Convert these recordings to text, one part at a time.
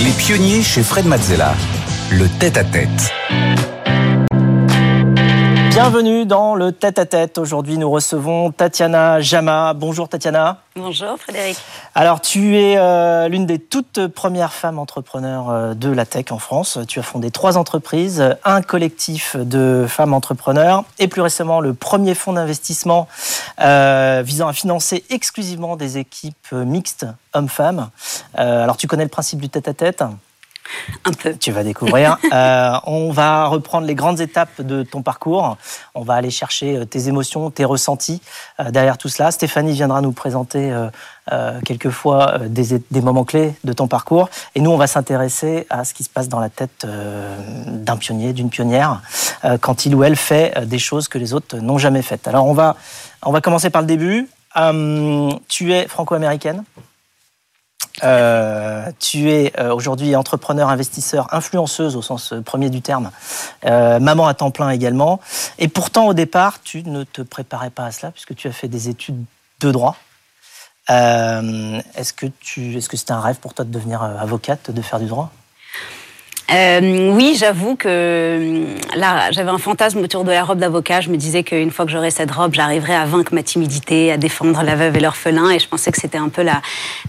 Les pionniers chez Fred Mazzella. Le tête-à-tête. Bienvenue dans le tête-à-tête. Aujourd'hui, nous recevons Tatiana Jama. Bonjour Tatiana. Bonjour Frédéric. Alors, tu es euh, l'une des toutes premières femmes entrepreneurs euh, de la tech en France. Tu as fondé trois entreprises, un collectif de femmes entrepreneurs et plus récemment le premier fonds d'investissement euh, visant à financer exclusivement des équipes mixtes hommes-femmes. alors, tu connais le principe du tête-à-tête? Un peu. Tu vas découvrir. euh, on va reprendre les grandes étapes de ton parcours. On va aller chercher euh, tes émotions, tes ressentis euh, derrière tout cela. Stéphanie viendra nous présenter euh, quelquefois des, des, moments clés de ton parcours. Et nous, on va s'intéresser à ce qui se passe dans la tête d'un pionnier, d'une pionnière, quand il ou elle fait des choses que les autres n'ont jamais faites. Alors, on va, on va commencer par le début. Tu es franco-américaine? Euh, tu es euh, aujourd'hui entrepreneur, investisseur, influenceuse au sens euh, premier du terme, euh, maman à temps plein également. Et pourtant, au départ, tu ne te préparais pas à cela puisque tu as fait des études de droit. Euh, est-ce que tu, est-ce que c'était un rêve pour toi de devenir avocate, de faire du droit? Euh, oui, j'avoue que euh, là, j'avais un fantasme autour de la robe d'avocat. Je me disais qu'une fois que j'aurais cette robe, j'arriverais à vaincre ma timidité, à défendre la veuve et l'orphelin. Et je pensais que c'était un peu la,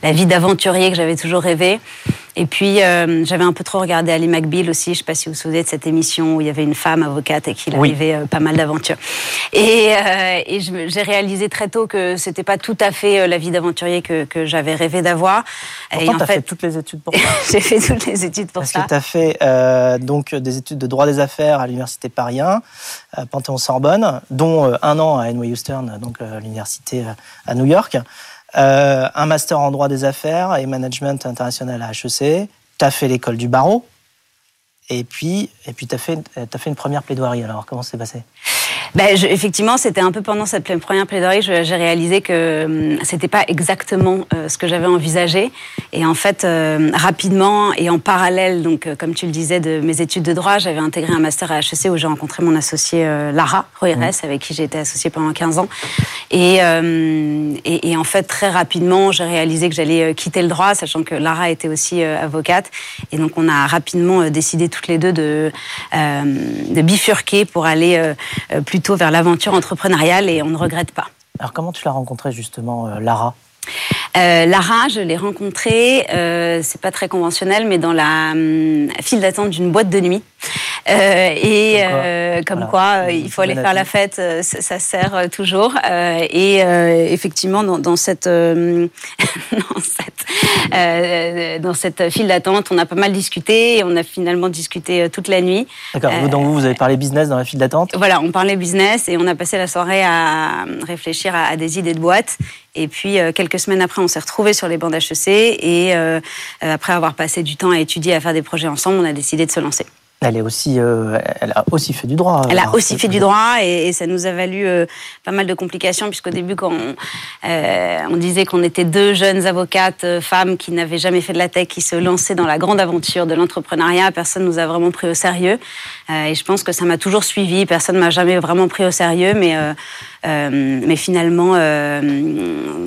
la vie d'aventurier que j'avais toujours rêvé. Et puis, euh, j'avais un peu trop regardé Ali McBeal aussi. Je ne sais pas si vous vous souvenez de cette émission où il y avait une femme avocate et qu'il arrivait euh, pas mal d'aventures. Et, euh, et j'ai réalisé très tôt que c'était pas tout à fait la vie d'aventurier que, que j'avais rêvé d'avoir. Pourtant, tu as fait... fait... toutes les études pour ça. j'ai fait toutes les études pour Parce ça. Parce que tu as fait donc, des études de droit des affaires à l'Université Paris 1, Panthéon-Sorbonne, dont un an à NYU Stern, donc l'université à New York. Euh, un master en droit des affaires et management international à HEC. Tu as fait l'école du barreau. Et puis, et puis tu as, as, fait une première plaidoirie. Alors, comment c'est passé? Ben, je, effectivement, c'était un peu pendant cette première plaidoirie, j'ai réalisé que hum, c'était pas exactement euh, ce que j'avais envisagé. Et en fait, euh, rapidement et en parallèle, donc euh, comme tu le disais, de mes études de droit, j'avais intégré un master à HEC où j'ai rencontré mon associé Lara Roires, mmh. avec qui j'ai été associée pendant 15 ans. Et, euh, et, et, en fait, très rapidement, j'ai réalisé que j'allais quitter le droit, sachant que Lara était aussi avocate. Et donc, on a rapidement décidé toutes les deux de, de bifurquer pour aller plutôt vers l'aventure entrepreneuriale et on ne regrette pas. Alors comment tu l'as rencontrée justement, euh, Lara? Euh, Lara, je l'ai rencontrée, euh, c'est pas très conventionnel, mais dans la hum, file d'attente d'une boîte de nuit. Euh, et comme quoi, euh, comme voilà. quoi euh, il faut aller faire la fête, ça, ça, sert toujours. et effectivement, dans, dans cette, dans cette, dans cette file d'attente, on a pas mal discuté et on a finalement discuté toute la nuit. D'accord. donc vous, vous avez parlé business dans la file d'attente? Voilà, on parlait business et on a passé la soirée à réfléchir à, à des idées de boîte. Et puis, quelques semaines après, on s'est retrouvés sur les bancs d'HEC. Et euh, après avoir passé du temps à étudier, à faire des projets ensemble, on a décidé de se lancer. Elle, est aussi, euh, elle a aussi fait du droit. Elle a aussi fait du droit et, et ça nous a valu euh, pas mal de complications puisqu'au début, quand on, euh, on disait qu'on était deux jeunes avocates euh, femmes qui n'avaient jamais fait de la tech, qui se lançaient dans la grande aventure de l'entrepreneuriat, personne nous a vraiment pris au sérieux. Et je pense que ça m'a toujours suivi. Personne m'a jamais vraiment pris au sérieux, mais mais finalement,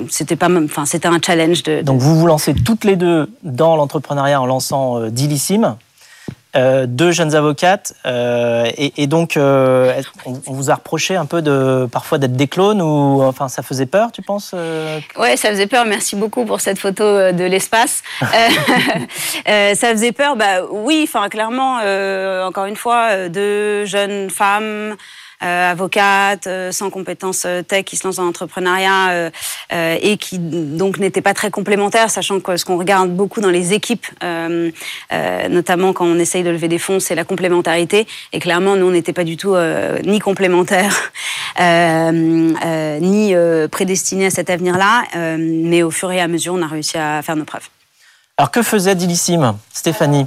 c'était pas, enfin c'était un challenge. De, de, Donc vous vous lancez toutes les deux dans l'entrepreneuriat en lançant Dilissime. Euh, deux jeunes avocates euh, et, et, donc euh, on, on, vous a reproché un peu de parfois d'être des clones ou enfin ça faisait peur tu penses euh... Ouais ça faisait peur. Merci beaucoup pour cette photo euh, de l'espace. Euh, ça faisait peur. Bah oui enfin clairement encore une fois deux jeunes femmes avocate, euh, sans compétences euh, tech, qui se lance dans l'entrepreneuriat euh, euh, et qui donc n'était pas très complémentaire, sachant que ce qu'on regarde beaucoup dans les équipes, euh, notamment quand on essaye de lever des fonds, c'est la complémentarité. Et clairement, nous, on n'était pas du tout ni complémentaires, ni prédestinés à cet avenir-là. mais au fur et à mesure, on a réussi à faire nos preuves. Alors que faisait Dilissime, Stéphanie?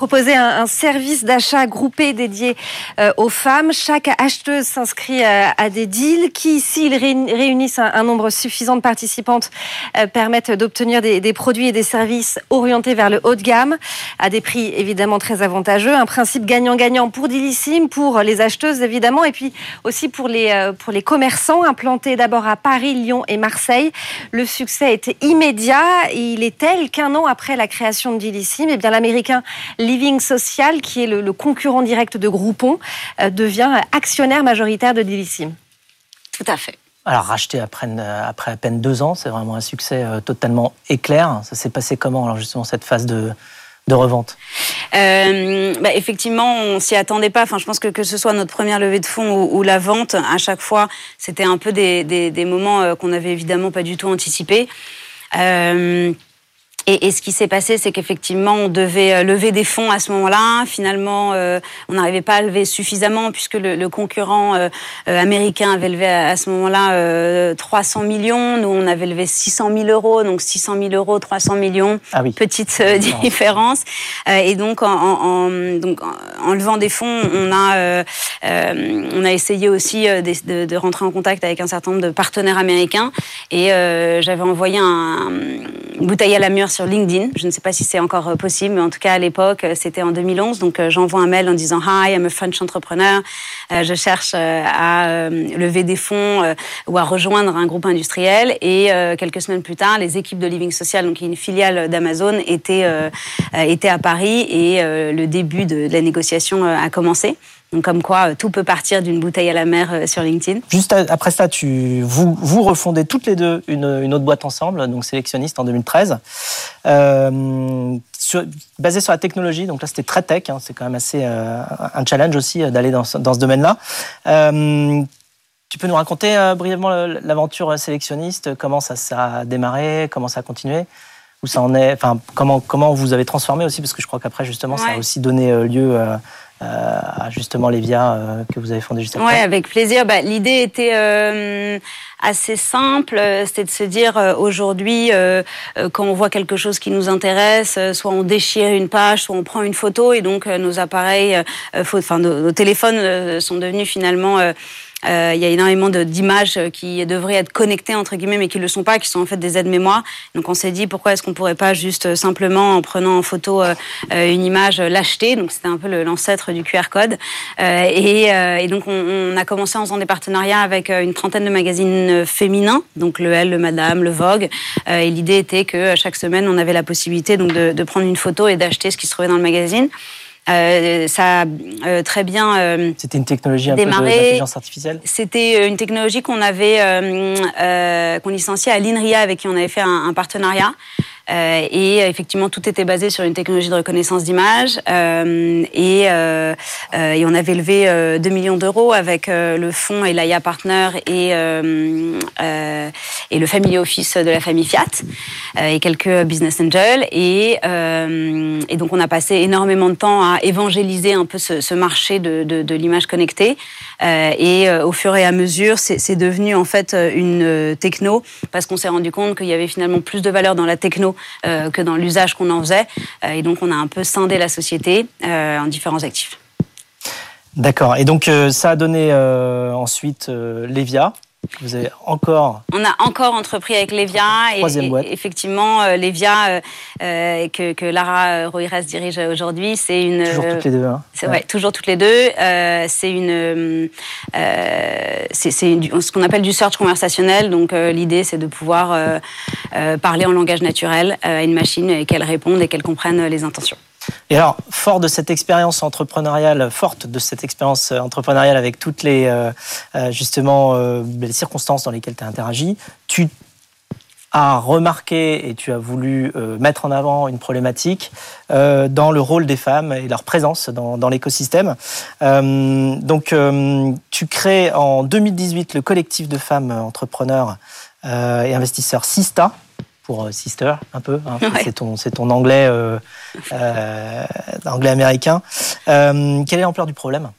Proposez un, service d'achat groupé dédié euh, aux femmes. Chaque acheteuse s'inscrit à, des deals qui, s'ils réunissent un, nombre suffisant de participantes, permettent d'obtenir des, produits et des services orientés vers le haut de gamme à des prix évidemment très avantageux. Un principe gagnant-gagnant pour Dilissime, pour les acheteuses évidemment, et puis aussi pour les, pour les commerçants implantés d'abord à Paris, Lyon et Marseille. Le succès était immédiat et il est tel qu'un an après la création de Dilissime, eh bien l'américain Living Social, qui est le, concurrent direct de Groupon, euh, devient actionnaire majoritaire de Dilissime. Tout à fait. Alors racheté après, après à peine deux ans, c'est vraiment un succès euh, totalement éclair. Ça s'est passé comment alors justement cette phase de, de revente? Euh, bah, Effectivement, on s'y attendait pas. Enfin, je pense que que ce soit notre première levée de fonds ou, la vente, à chaque fois, c'était un peu des, des, moments euh, qu'on n'avait évidemment pas du tout anticipés. Euh, et, ce qui s'est passé, c'est qu'effectivement, on devait euh, lever des fonds à ce moment-là. Finalement, euh, on n'arrivait pas à lever suffisamment puisque le, concurrent euh, américain avait levé à, ce moment-là 300 millions. Nous, on avait levé 600 000 euros. Donc 600 000 euros, 300 millions. Ah oui. Petite différence. et donc en, donc, en levant des fonds, on a, on a essayé aussi de, de, rentrer en contact avec un certain nombre de partenaires américains. Et j'avais envoyé un, une bouteille à la mûre sur LinkedIn. Je ne sais pas si c'est encore euh, possible, mais en tout cas à l'époque, euh, c'était en 2011. Donc euh, j'envoie un mail en disant Hi, I'm a French entrepreneur. Je cherche à lever des fonds ou à rejoindre un groupe industriel. Et quelques semaines plus tard, les équipes de Living Social, donc une filiale d'Amazon, étaient, étaient à Paris et le début de la négociation a commencé. Donc comme quoi, euh, tout peut partir d'une bouteille à la mer euh, sur LinkedIn. Juste après ça, tu, vous, vous refondez toutes les deux une, une autre boîte ensemble, donc sélectionniste en 2013, euh, sur, basée sur la technologie. Donc là, c'était très tech. Hein, c'est quand même assez euh, un challenge aussi d'aller dans, dans, ce domaine-là. Euh, tu peux nous raconter brièvement l'aventure sélectionniste, comment ça, ça a démarré, comment ça a continué où ça en est, enfin comment comment vous avez transformé aussi parce que je crois qu'après justement ça a aussi donné lieu à justement Lévia euh, que vous avez fondé juste après. Oui, avec plaisir. Bah, L'idée était euh, assez simple, c'était de se dire aujourd'hui, quand on voit quelque chose qui nous intéresse, soit on déchire une page, soit on prend une photo, et donc nos appareils, enfin nos, téléphones sont devenus finalement euh, il y a énormément d'images qui devraient être connectées entre guillemets, mais qui ne le sont pas, qui sont en fait des aides-mémoire. Donc on s'est dit pourquoi est-ce qu'on pourrait pas juste euh, simplement en prenant en photo euh, une image l'acheter. Donc c'était un peu l'ancêtre du QR code. Et, et, donc on, a commencé en faisant des partenariats avec une trentaine de magazines féminins, donc le Elle, le Madame, le Vogue. et l'idée était que chaque semaine on avait la possibilité donc de prendre une photo et d'acheter ce qui se trouvait dans le magazine. Euh, ça a euh, très bien euh, C'était une technologie un peu d'intelligence artificielle C'était une technologie qu'on avait, qu'on licenciait à l'INRIA, avec qui on avait fait un, un partenariat. Euh, et effectivement, tout était basé sur une technologie de reconnaissance d'image. Euh, et, euh, on avait levé 2 millions d'euros avec le fonds Elaya Partner et, et le Family Office de la famille Fiat et quelques business angels. Et, donc, on a passé énormément de temps à évangéliser un peu ce, marché de l'image connectée. et au fur et à mesure, c'est devenu en fait une techno parce qu'on s'est rendu compte qu'il y avait finalement plus de valeur dans la techno euh, que dans l'usage qu'on en faisait. Euh, et donc, on a un peu scindé la société euh, en différents actifs. D'accord. Et donc, ça a donné ensuite Levia. Vous avez encore. On a encore entrepris avec Levia et, effectivement Levia que, que, Lara Roires dirige aujourd'hui, c'est une. Toujours toutes les deux. Hein. Ouais. toujours toutes les deux. c'est une, c'est ce qu'on appelle du search conversationnel. Donc l'idée c'est de pouvoir parler en langage naturel à une machine et qu'elle réponde et qu'elle comprenne les intentions. Et alors, fort de cette expérience entrepreneuriale, forte de cette expérience entrepreneuriale avec toutes les euh, euh, justement euh, les circonstances dans lesquelles tu as interagi, tu as remarqué et tu as voulu mettre en avant une problématique dans le rôle des femmes et leur présence dans, dans l'écosystème. donc, tu crées en 2018 le collectif de femmes entrepreneurs et investisseurs Sista pour euh, sister un peu. Hein. C'est ton, anglais, euh, euh, anglais américain. quelle est l'ampleur du problème?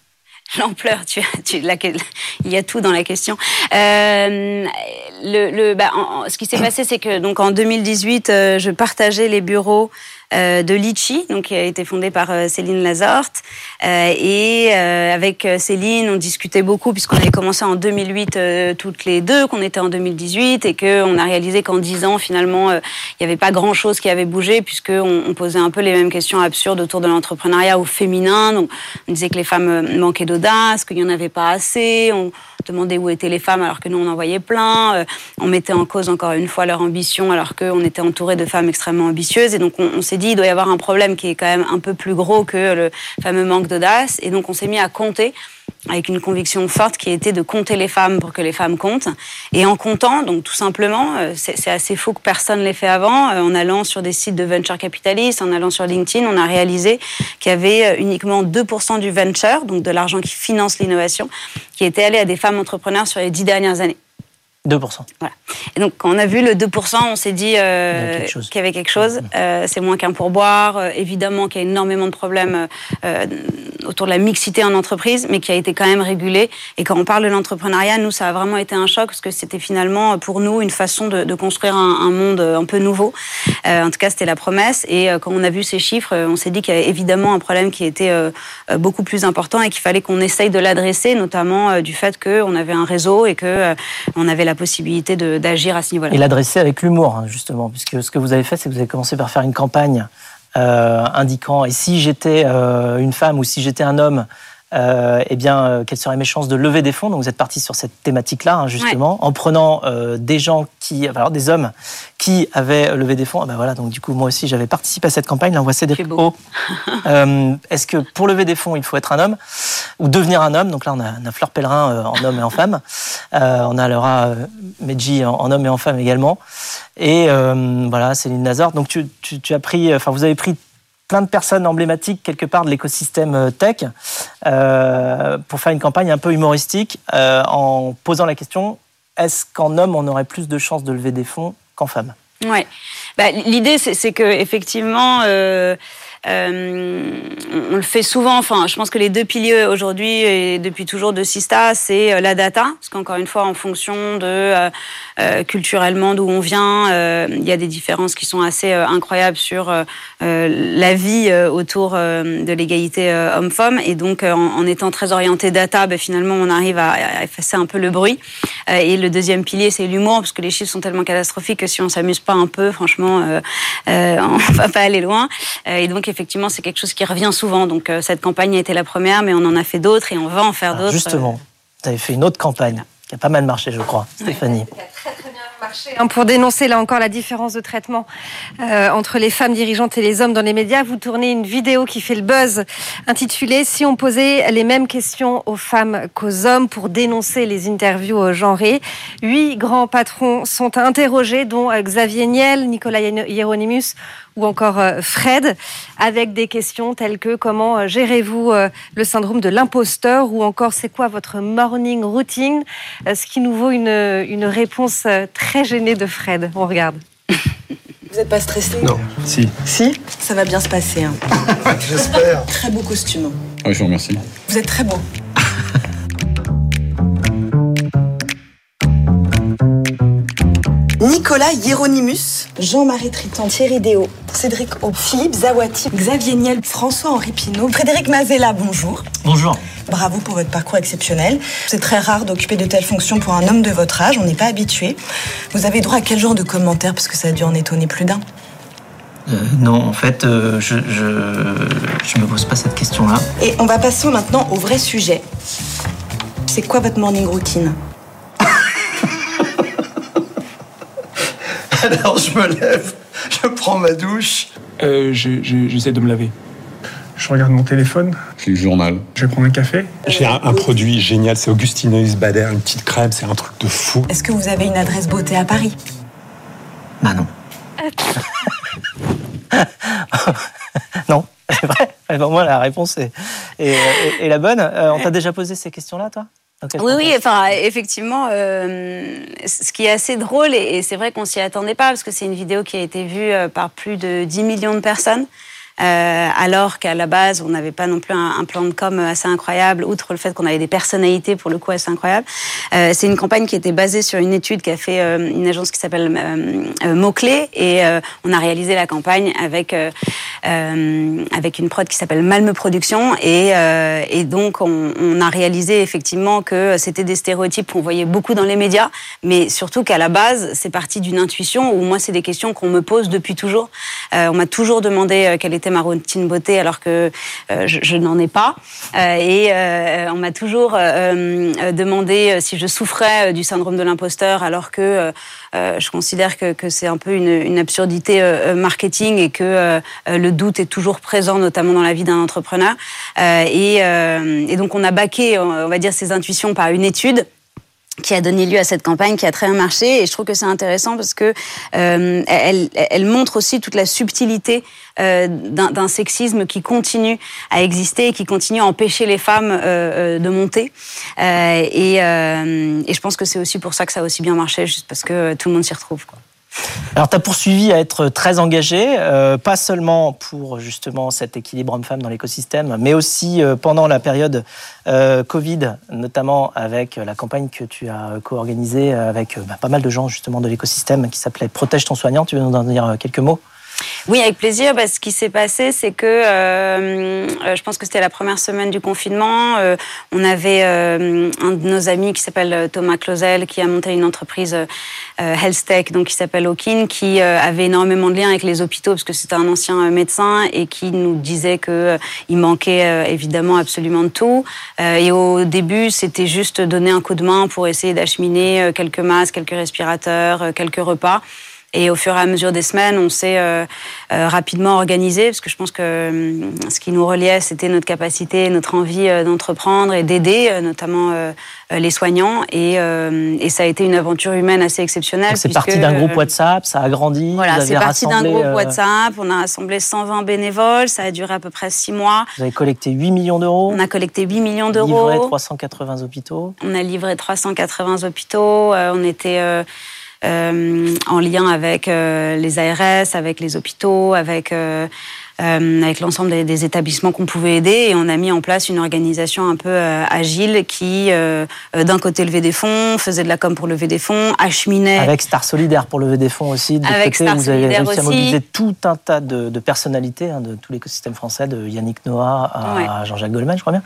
L'ampleur, tu, tu, il y a tout dans la question. le, le, bah, ce qui s'est passé, c'est que donc en 2018, je partageais les bureaux de Litchi, donc qui a été fondée par Céline Lazorte. et avec Céline, on discutait beaucoup puisqu'on avait commencé en 2008 toutes les deux, qu'on était en 2018 et qu'on a réalisé qu'en 10 ans, finalement, il n'y avait pas grand-chose qui avait bougé puisqu'on on posait un peu les mêmes questions absurdes autour de l'entrepreneuriat au féminin. Donc, on disait que les femmes manquaient d'audace, qu'il n'y en avait pas assez. On, demandait où étaient les femmes alors que nous on en voyait plein. Euh, on mettait en cause encore une fois leur ambition alors qu'on était entouré de femmes extrêmement ambitieuses. Et donc on, s'est il doit y avoir un problème qui est quand même un peu plus gros que le fameux manque d'audace. Et donc on s'est mis à compter avec une conviction forte qui était de compter les femmes pour que les femmes comptent. Et en comptant, donc tout simplement, euh, c'est assez faux que personne l'ait fait avant, euh, en allant sur des sites de venture capitalistes, en allant sur LinkedIn, on a réalisé qu'il y avait uniquement 2% du venture, donc de l'argent qui finance l'innovation, qui était allé à des femmes entrepreneurs sur les dix dernières années. 2%. Voilà. Et donc, quand on a vu le 2%, on s'est dit euh, qu'il y avait quelque chose. Euh, c'est moins qu'un pourboire. Euh, évidemment qu'il y a énormément de problèmes autour de la mixité en entreprise, mais qui a été quand même régulé. Et quand on parle de l'entrepreneuriat, nous, ça a vraiment été un choc parce que c'était finalement pour nous une façon de, de construire un, un, monde un peu nouveau. en tout cas, c'était la promesse. Et quand on a vu ces chiffres, on s'est dit qu'il y avait évidemment un problème qui était beaucoup plus important et qu'il fallait qu'on essaye de l'adresser, notamment du fait qu'on avait un réseau et que on avait la la possibilité d'agir à ce niveau-là. Et l'adresser avec l'humour, hein, justement, puisque ce que vous avez fait, c'est que vous avez commencé par faire une campagne euh, indiquant et si j'étais euh, une femme ou si j'étais un homme, euh, eh bien, euh, quelles seraient mes chances de lever des fonds? Donc, vous êtes parti sur cette thématique-là, hein, justement, en prenant euh, des gens qui, alors des hommes qui avaient levé des fonds. Ah ben voilà, donc du coup, moi aussi, j'avais participé à cette campagne. Là, on voit Cédric euh, Est-ce que pour lever des fonds, il faut être un homme ou devenir un homme? Donc là, on a, on a Fleur Pellerin en homme et en femme. on a Laura Medji en, en, homme et en femme également. Et voilà, Céline Nazar. Donc, tu, tu, tu as pris, enfin, vous avez pris plein de personnes emblématiques quelque part de l'écosystème euh, tech euh, pour faire une campagne un peu humoristique euh, en posant la question est-ce qu'en homme on aurait plus de chances de lever des fonds qu'en femme? Ouais. Bah, L'idée c'est que effectivement. On le fait souvent. Enfin, je pense que les deux piliers aujourd'hui et depuis toujours de Sista, c'est euh, la data, parce qu'encore une fois, en fonction de euh, euh culturellement d'où on vient, euh, il y a des différences qui sont assez incroyables sur la vie autour de l'égalité homme-femme. Et donc, en, étant très orienté data, ben, finalement, on arrive à, effacer un peu le bruit. et le deuxième pilier, c'est l'humour, parce que les chiffres sont tellement catastrophiques que si on s'amuse pas un peu, franchement, on va pas aller loin. Effectivement, c'est quelque chose qui revient souvent. Donc, euh, cette campagne a été la première, mais on en a fait d'autres et on va en faire d'autres. Justement, vous avez fait une autre campagne qui a pas mal marché, je crois, Stéphanie. Hein, pour dénoncer là encore la différence de traitement euh, entre les femmes dirigeantes et les hommes dans les médias, vous tournez une vidéo qui fait le buzz intitulée Si on posait les mêmes questions aux femmes qu'aux hommes pour dénoncer les interviews genrées. Huit grands patrons sont interrogés, dont euh, Xavier Niel, Nicolas Hieronymus ou encore euh, Fred, avec des questions telles que comment gérez-vous le syndrome de l'imposteur? ou encore c'est quoi votre morning routine, ce qui nous vaut une, une réponse très gêné de Fred. On regarde. Vous n'êtes pas stressé Non. Si. Si? Ça va bien se passer. Hein. J'espère. Très beau costume. Ah, je vous remercie. Vous êtes très beau. Nicolas Hieronymus, Jean-Marie Triton, Thierry Déo, Cédric O, Philippe Zawati, Xavier Niel, François-Henri Pinault, Frédéric Mazella, bonjour. Bonjour. Bravo pour votre parcours exceptionnel. C'est très rare d'occuper de telles fonctions pour un homme de votre âge, on n'est pas habitué. Vous avez droit à quel genre de commentaires Parce que ça a dû en étonner plus d'un? Euh, non, en fait, euh, je, je, je me pose pas cette question-là. Et on va passer maintenant au vrai sujet. C'est quoi votre morning routine? Alors je me lève, je prends ma douche. Euh, J'essaie de me laver. Je regarde mon téléphone. Je le journal. Je vais prendre un café. J'ai un, un, produit génial, c'est Augustineuse Bader, une petite crème, c'est un truc de fou. Est-ce que vous avez une adresse beauté à Paris? Bah non. non, c'est vrai. Moi, la réponse est, est, est, est la bonne. Euh, on t'a déjà posé ces questions-là, toi? Oui, oui, enfin, effectivement, euh, ce qui est assez drôle, et, c'est vrai qu'on s'y attendait pas, parce que c'est une vidéo qui a été vue euh, par plus de 10 millions de personnes. Euh, alors qu'à la base, on n'avait pas non plus un, plan de com assez incroyable, outre le fait qu'on avait des personnalités pour le coup assez incroyables. Euh, c'est une campagne qui était basée sur une étude qu'a fait euh, une agence qui s'appelle Mots-Clés, et on a réalisé la campagne avec, avec une prod qui s'appelle Malme Production, et, donc on, on, a réalisé effectivement que c'était des stéréotypes qu'on voyait beaucoup dans les médias, mais surtout qu'à la base, c'est parti d'une intuition, où moi, c'est des questions qu'on me pose depuis toujours. on m'a toujours demandé quelle était ma routine beauté alors que euh, je, je n'en ai pas. Euh, et euh, on m'a toujours demandé si je souffrais du syndrome de l'imposteur alors que je considère que, que c'est un peu une, une absurdité marketing et que le doute est toujours présent, notamment dans la vie d'un entrepreneur. Et, et, donc on a baqué, on va dire, ces intuitions par une étude qui a donné lieu à cette campagne qui a très bien marché et je trouve que c'est intéressant parce que euh, elle, elle, montre aussi toute la subtilité euh, d'un sexisme qui continue à exister et qui continue à empêcher les femmes euh, euh de monter euh, et, euh, et, je pense que c'est aussi pour ça que ça a aussi bien marché juste parce que tout le monde s'y retrouve quoi. Alors, tu as poursuivi à être très engagé, euh, pas seulement pour justement cet équilibre homme-femme dans l'écosystème, mais aussi euh, pendant la période euh, Covid, notamment avec la campagne que tu as co-organisée avec bah, pas mal de gens justement de l'écosystème qui s'appelait Protège ton soignant. Tu veux nous en dire quelques mots? Oui, avec plaisir. Bah, ce qui s'est passé, c'est que euh, euh, je pense que c'était la première semaine du confinement. Euh, on avait euh, un de nos amis qui s'appelle Thomas Clausel, qui a monté une entreprise Health Tech, donc qui s'appelle Okin, qui avait énormément de liens avec les hôpitaux parce que c'était un ancien médecin et qui nous disait que il manquait évidemment absolument de tout. et au début, c'était juste donner un coup de main pour essayer d'acheminer quelques masques, quelques respirateurs, quelques repas. Et au fur et à mesure des semaines, on s'est euh, euh, rapidement organisé, parce que je pense que euh, ce qui nous reliait, c'était notre capacité, notre envie euh, d'entreprendre et d'aider, notamment les soignants. Et, et, ça a été une aventure humaine assez exceptionnelle. C'est parti d'un groupe WhatsApp, ça a grandi. Voilà, c'est parti d'un groupe WhatsApp. On a rassemblé 120 bénévoles, ça a duré à peu près 6 mois. Vous avez collecté 8 millions d'euros. On a collecté 8 millions d'euros. Livré 380 hôpitaux. On a livré 380 hôpitaux. on était en lien avec euh, les ARS, avec les hôpitaux, avec euh, euh, avec l'ensemble des, des, établissements qu'on pouvait aider et on a mis en place une organisation un peu euh, agile qui, euh, d'un côté, levait des fonds, faisait de la com pour lever des fonds, acheminait. Avec Star Solidaire pour lever des fonds aussi. De avec côté, Star vous avez réussi à mobiliser tout un tas de, de personnalités hein, de tout l'écosystème français, de Yannick Noah à ouais. Jean-Jacques Goldman, je crois bien.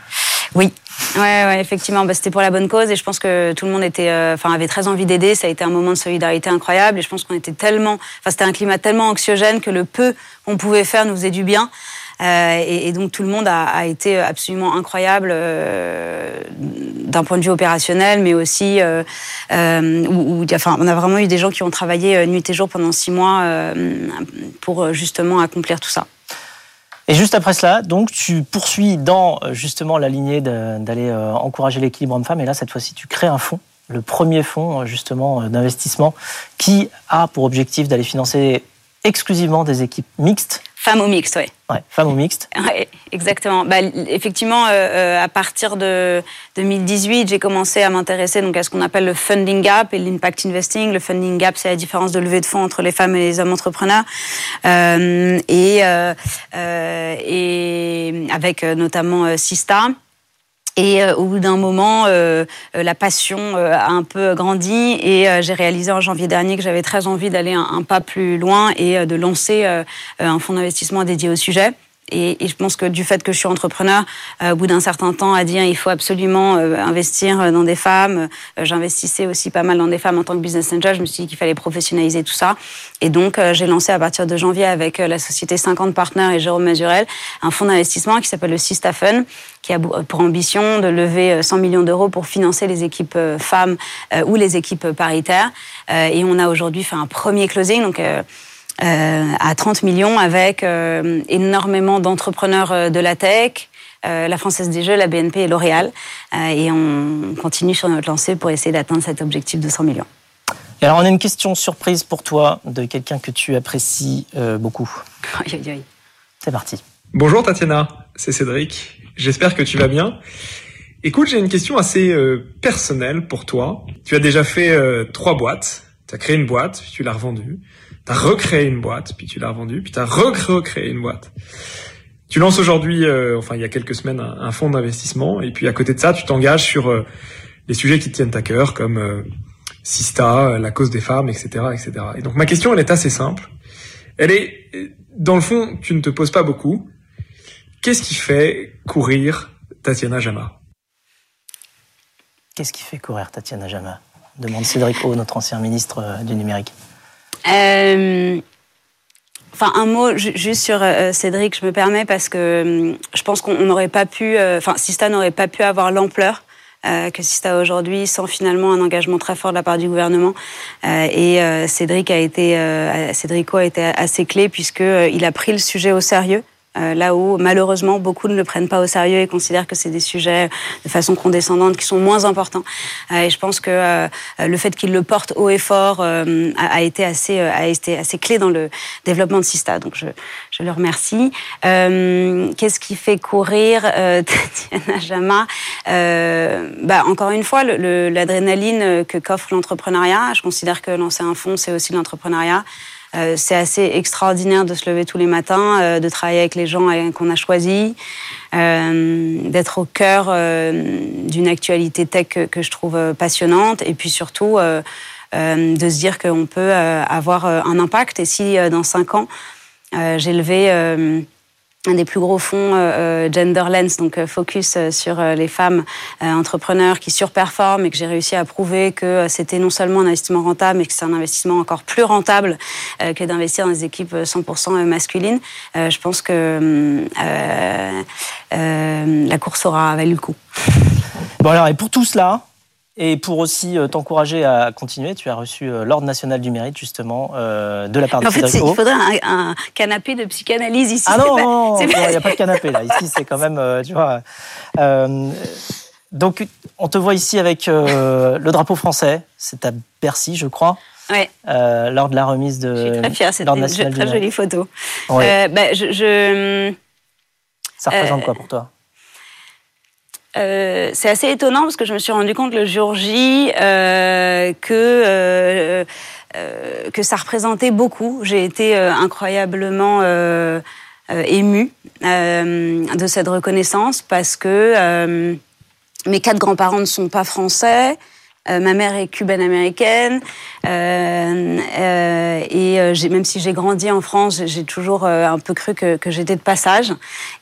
Oui, ouais, ouais effectivement, bah, c'était pour la bonne cause et je pense que tout le monde était, enfin, avait très envie d'aider. Ça a été un moment de solidarité incroyable et je pense qu'on était tellement, enfin, c'était un climat tellement anxiogène que le peu qu'on pouvait faire nous faisait du bien. Euh, et, donc tout le monde a, a été absolument incroyable euh, d'un point de vue opérationnel, mais aussi euh, euh où, enfin, on a vraiment eu des gens qui ont travaillé euh, nuit et jour pendant six mois euh, pour justement accomplir tout ça. Et juste après cela, donc tu poursuis dans justement la lignée d'aller encourager l'équilibre homme-femme, et là cette fois-ci tu crées un fonds le premier fonds justement d'investissement qui a pour objectif d'aller financer exclusivement des équipes mixtes. Femmes ou mixtes, oui. Ouais, femmes ou mixtes. Ouais, exactement. Bah, effectivement, euh, euh, à partir de 2018, j'ai commencé à m'intéresser donc à ce qu'on appelle le funding gap et l'impact investing. Le funding gap, c'est la différence de levée de fonds entre les femmes et les hommes entrepreneurs. Euh, et, euh, euh et avec notamment Sista. Et euh, au bout d'un moment, euh, euh, la passion euh, a un peu grandi et j'ai réalisé en janvier dernier que j'avais très envie d'aller un, un, pas plus loin et de lancer un fonds d'investissement dédié au sujet. Et, et, je pense que du fait que je suis entrepreneur, euh, au bout d'un certain temps, à dire il faut absolument euh, investir dans des femmes. Euh, J'investissais aussi pas mal dans des femmes en tant que business angel. Je me suis dit qu'il fallait professionnaliser tout ça. Et donc, euh, j'ai lancé à partir de janvier avec euh, la société 50 Partners et Jérôme Mazurel un fonds d'investissement qui s'appelle le Sistafen, qui a pour ambition de lever 100 millions d'euros pour financer les équipes femmes ou les équipes paritaires. et on a aujourd'hui fait un premier closing. Donc, euh, à 30 millions avec euh, énormément d'entrepreneurs euh, de la tech, euh, la Française des Jeux, la BNP et L'Oréal. Euh, et on continue sur notre lancée pour essayer d'atteindre cet objectif de 100 millions. Et alors, on a une question surprise pour toi de quelqu'un que tu apprécies euh, beaucoup. Aïe, aïe, aïe. C'est parti. Bonjour Tatiana, c'est Cédric. J'espère que tu vas bien. Écoute, j'ai une question assez euh, personnelle pour toi. Tu as déjà fait euh, trois boîtes Tu as créé une boîte, puis tu l'as revendue. Tu as recréé une boîte, puis tu l'as revendue, puis tu as recréé une boîte. Tu lances aujourd'hui, euh, enfin il y a quelques semaines, un, fonds d'investissement, et puis à côté de ça, tu t'engages sur euh, les sujets qui te tiennent à cœur, comme euh, Sista, la cause des femmes, etc., etc. Et donc ma question, elle est assez simple. Elle est, dans le fond, tu ne te poses pas beaucoup. Qu'est-ce qui fait courir Tatiana Jama? Qu'est-ce qui fait courir Tatiana Jama? Demande Cédric O, notre ancien ministre euh, du numérique. Euh, Enfin, un mot juste sur euh, Cédric, je me permets, parce que euh, je pense qu'on n'aurait pas pu, enfin, Sista n'aurait pas pu avoir l'ampleur que Sista aujourd'hui sans finalement un engagement très fort de la part du gouvernement. et Cédric a été, Cédrico a été assez clé puisqu'il a pris le sujet au sérieux. Euh, là où malheureusement beaucoup ne le prennent pas au sérieux et considèrent que c'est des sujets de façon condescendante qui sont moins importants. Euh, et je pense que euh, le fait qu'il le porte haut et fort a, été assez, a été assez clé dans le développement de Sista. Donc je, je le remercie. Qu'est-ce qui fait courir Tatiana Jama? Bah, Encore une fois, l'adrénaline que qu'offre l'entrepreneuriat. Je considère que lancer un fonds, c'est aussi l'entrepreneuriat. Euh, c'est assez extraordinaire de se lever tous les matins, euh, de travailler avec les gens euh, qu'on a choisis, d'être au cœur d'une actualité tech que, je trouve passionnante, et puis surtout de se dire qu'on peut avoir un impact. Et si dans cinq ans, j'ai levé un des plus gros fonds euh, euh Genderlens, donc euh, focus euh, sur les femmes entrepreneurs qui surperforment et que j'ai réussi à prouver que c'était non seulement un investissement rentable, mais que c'est un investissement encore plus rentable que d'investir dans des équipes 100% masculines. je pense que la course aura valu le coup. Bon alors, et pour tout cela, et pour aussi euh, t'encourager à continuer, tu as reçu euh, l'Ordre national du mérite, justement, euh, de la part de en fait, Il faudrait un, canapé de psychanalyse ici. Ah non, il n'y a pas de canapé là. Ici, c'est quand même, tu vois. donc, on te voit ici avec le drapeau français. C'est à Bercy, je crois. Ouais. lors de la remise de. Je suis très fière, c'est une très jolie photo. Ouais. Bah, je, je, Ça représente quoi pour toi? Euh, c'est assez étonnant parce que je me suis rendu compte le jour J euh, que euh, que ça représentait beaucoup. J'ai été incroyablement émue de cette reconnaissance parce que mes quatre grands-parents ne sont pas français. ma mère est cubaine-américaine et même si j'ai grandi en France, j'ai toujours un peu cru que, que j'étais de passage.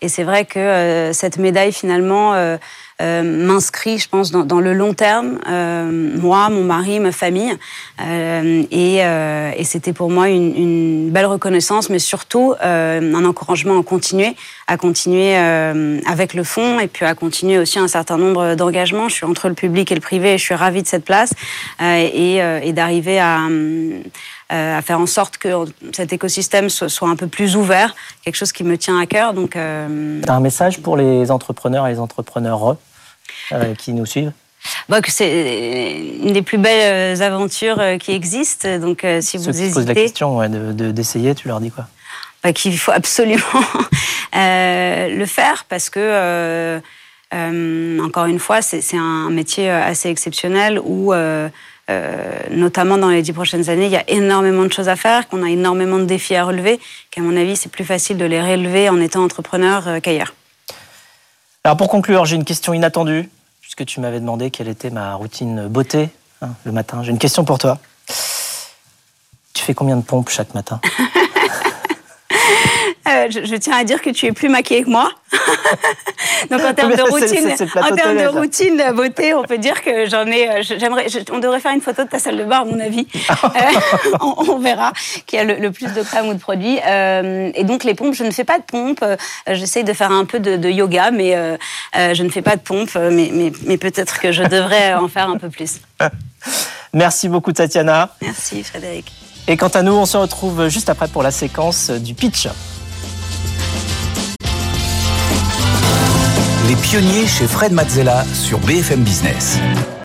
Et c'est vrai que cette médaille finalement euh, m'inscrit, je pense, dans, dans, le long terme, euh, moi, mon mari, ma famille. Euh, et, et c'était pour moi une, une, belle reconnaissance, mais surtout un encouragement à continuer, à continuer avec le fonds et puis à continuer aussi un certain nombre d'engagements. Je suis entre le public et le privé et je suis ravie de cette place et, et d'arriver à faire en sorte que cet écosystème soit, un peu plus ouvert, quelque chose qui me tient à cœur. Donc, euh... un message pour les entrepreneurs et les entrepreneurs euh, qui nous suivent? Bah, c'est une des plus belles euh, aventures euh, qui existent. Donc, si vous hésitez, posent la question d'essayer, tu leur dis quoi? Bah, Qu'il faut absolument le faire parce que, encore une fois, c'est un métier assez exceptionnel où euh, notamment dans les dix prochaines années, il y a énormément de choses à faire, qu'on a énormément de défis à relever, qu'à mon avis, c'est plus facile de les relever en étant entrepreneur euh, qu'ailleurs. Alors pour conclure, j'ai une question inattendue, puisque tu m'avais demandé quelle était ma routine beauté hein, le matin. J'ai une question pour toi. Tu fais combien de pompes chaque matin? Euh, je, tiens à dire que tu es plus maquillée que moi. Donc en termes de routine, en termes de routine beauté, on peut dire que j'en ai. Euh, j'aimerais, on devrait faire une photo de ta salle de bain, à mon avis. Euh, on, verra qui a le, plus de crème ou de produits. et donc les pompes, je ne fais pas de pompes. J'essaye de faire un peu de, yoga, mais je ne fais pas de pompes. Mais, mais, mais peut-être que je devrais en faire un peu plus. Merci beaucoup, Tatiana. Merci, Frédéric. Et quant à nous, on se retrouve juste après pour la séquence du pitch. Les pionniers chez Fred Mazzella sur BFM Business.